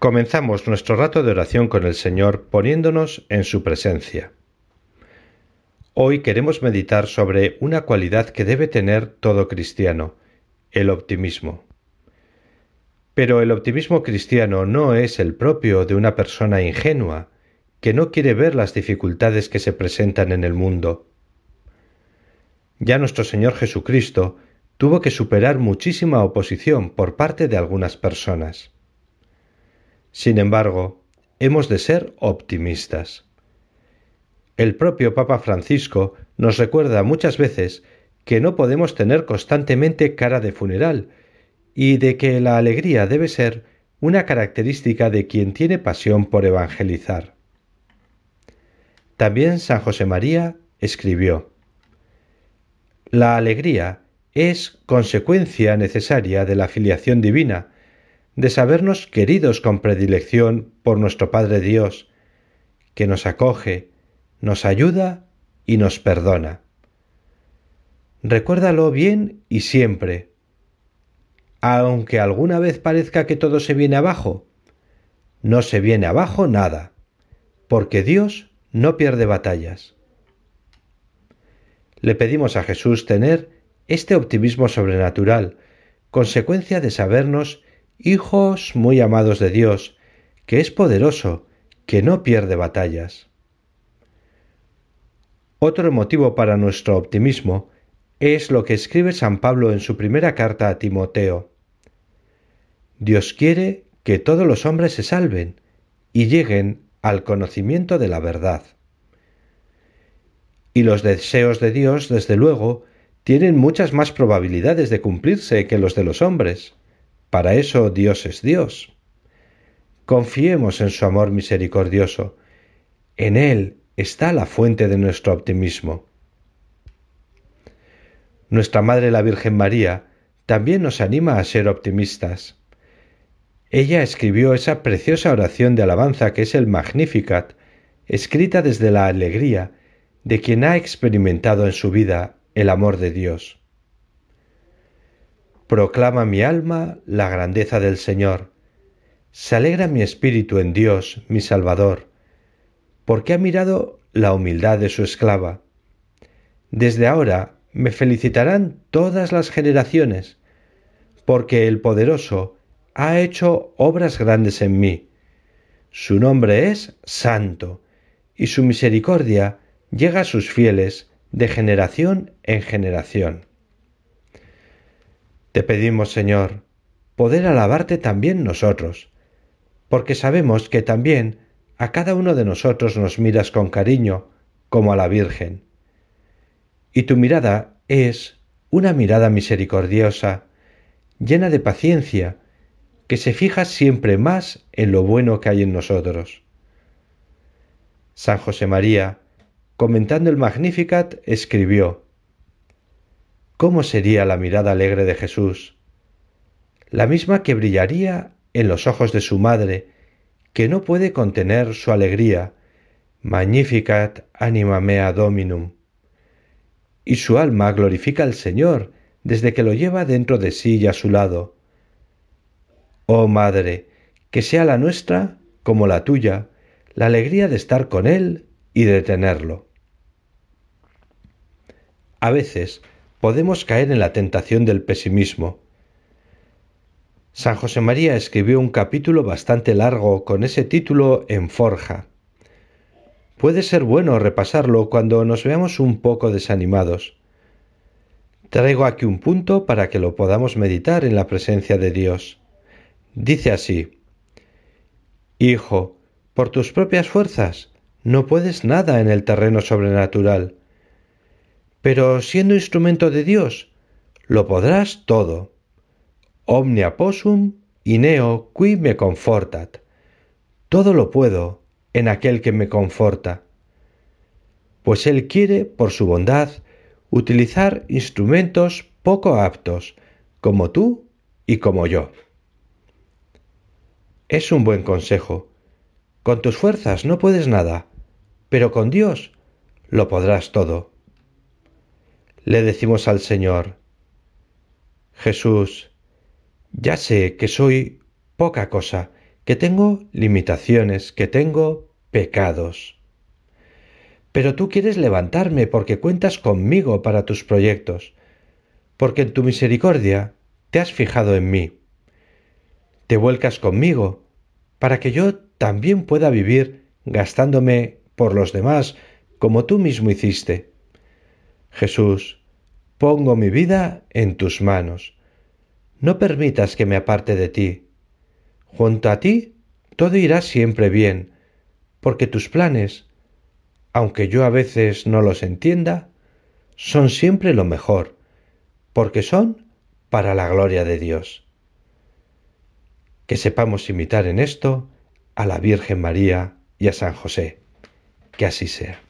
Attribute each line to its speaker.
Speaker 1: Comenzamos nuestro rato de oración con el Señor poniéndonos en su presencia. Hoy queremos meditar sobre una cualidad que debe tener todo cristiano, el optimismo. Pero el optimismo cristiano no es el propio de una persona ingenua, que no quiere ver las dificultades que se presentan en el mundo. Ya nuestro Señor Jesucristo tuvo que superar muchísima oposición por parte de algunas personas. Sin embargo, hemos de ser optimistas. El propio Papa Francisco nos recuerda muchas veces que no podemos tener constantemente cara de funeral y de que la alegría debe ser una característica de quien tiene pasión por evangelizar. También San José María escribió, La alegría es consecuencia necesaria de la filiación divina, de sabernos queridos con predilección por nuestro Padre Dios, que nos acoge, nos ayuda y nos perdona. Recuérdalo bien y siempre. Aunque alguna vez parezca que todo se viene abajo, no se viene abajo nada, porque Dios no pierde batallas. Le pedimos a Jesús tener este optimismo sobrenatural, consecuencia de sabernos hijos muy amados de Dios, que es poderoso, que no pierde batallas. Otro motivo para nuestro optimismo es lo que escribe San Pablo en su primera carta a Timoteo. Dios quiere que todos los hombres se salven y lleguen al conocimiento de la verdad. Y los deseos de Dios, desde luego, tienen muchas más probabilidades de cumplirse que los de los hombres. Para eso Dios es Dios. Confiemos en su amor misericordioso. En Él está la fuente de nuestro optimismo. Nuestra Madre la Virgen María también nos anima a ser optimistas. Ella escribió esa preciosa oración de alabanza que es el Magnificat, escrita desde la alegría de quien ha experimentado en su vida el amor de Dios. Proclama mi alma la grandeza del Señor. Se alegra mi espíritu en Dios, mi Salvador, porque ha mirado la humildad de su esclava. Desde ahora me felicitarán todas las generaciones, porque el poderoso ha hecho obras grandes en mí. Su nombre es Santo, y su misericordia llega a sus fieles de generación en generación. Te pedimos, Señor, poder alabarte también nosotros, porque sabemos que también a cada uno de nosotros nos miras con cariño, como a la Virgen. Y tu mirada es una mirada misericordiosa, llena de paciencia, que se fija siempre más en lo bueno que hay en nosotros. San José María, comentando el Magnificat, escribió, ¿Cómo sería la mirada alegre de Jesús? La misma que brillaría en los ojos de su madre, que no puede contener su alegría. Magnificat anima mea dominum. Y su alma glorifica al Señor desde que lo lleva dentro de sí y a su lado. Oh Madre, que sea la nuestra, como la tuya, la alegría de estar con Él y de tenerlo. A veces podemos caer en la tentación del pesimismo. San José María escribió un capítulo bastante largo con ese título en forja. Puede ser bueno repasarlo cuando nos veamos un poco desanimados. Traigo aquí un punto para que lo podamos meditar en la presencia de Dios. Dice así, Hijo, por tus propias fuerzas no puedes nada en el terreno sobrenatural pero siendo instrumento de Dios, lo podrás todo. Omnia possum neo qui me confortat. Todo lo puedo en aquel que me conforta. Pues Él quiere, por su bondad, utilizar instrumentos poco aptos, como tú y como yo. Es un buen consejo. Con tus fuerzas no puedes nada, pero con Dios lo podrás todo le decimos al Señor, Jesús, ya sé que soy poca cosa, que tengo limitaciones, que tengo pecados. Pero tú quieres levantarme porque cuentas conmigo para tus proyectos, porque en tu misericordia te has fijado en mí. Te vuelcas conmigo para que yo también pueda vivir gastándome por los demás como tú mismo hiciste. Jesús, pongo mi vida en tus manos. No permitas que me aparte de ti. Junto a ti todo irá siempre bien, porque tus planes aunque yo a veces no los entienda, son siempre lo mejor, porque son para la gloria de Dios. Que sepamos imitar en esto a la Virgen María y a San José. Que así sea.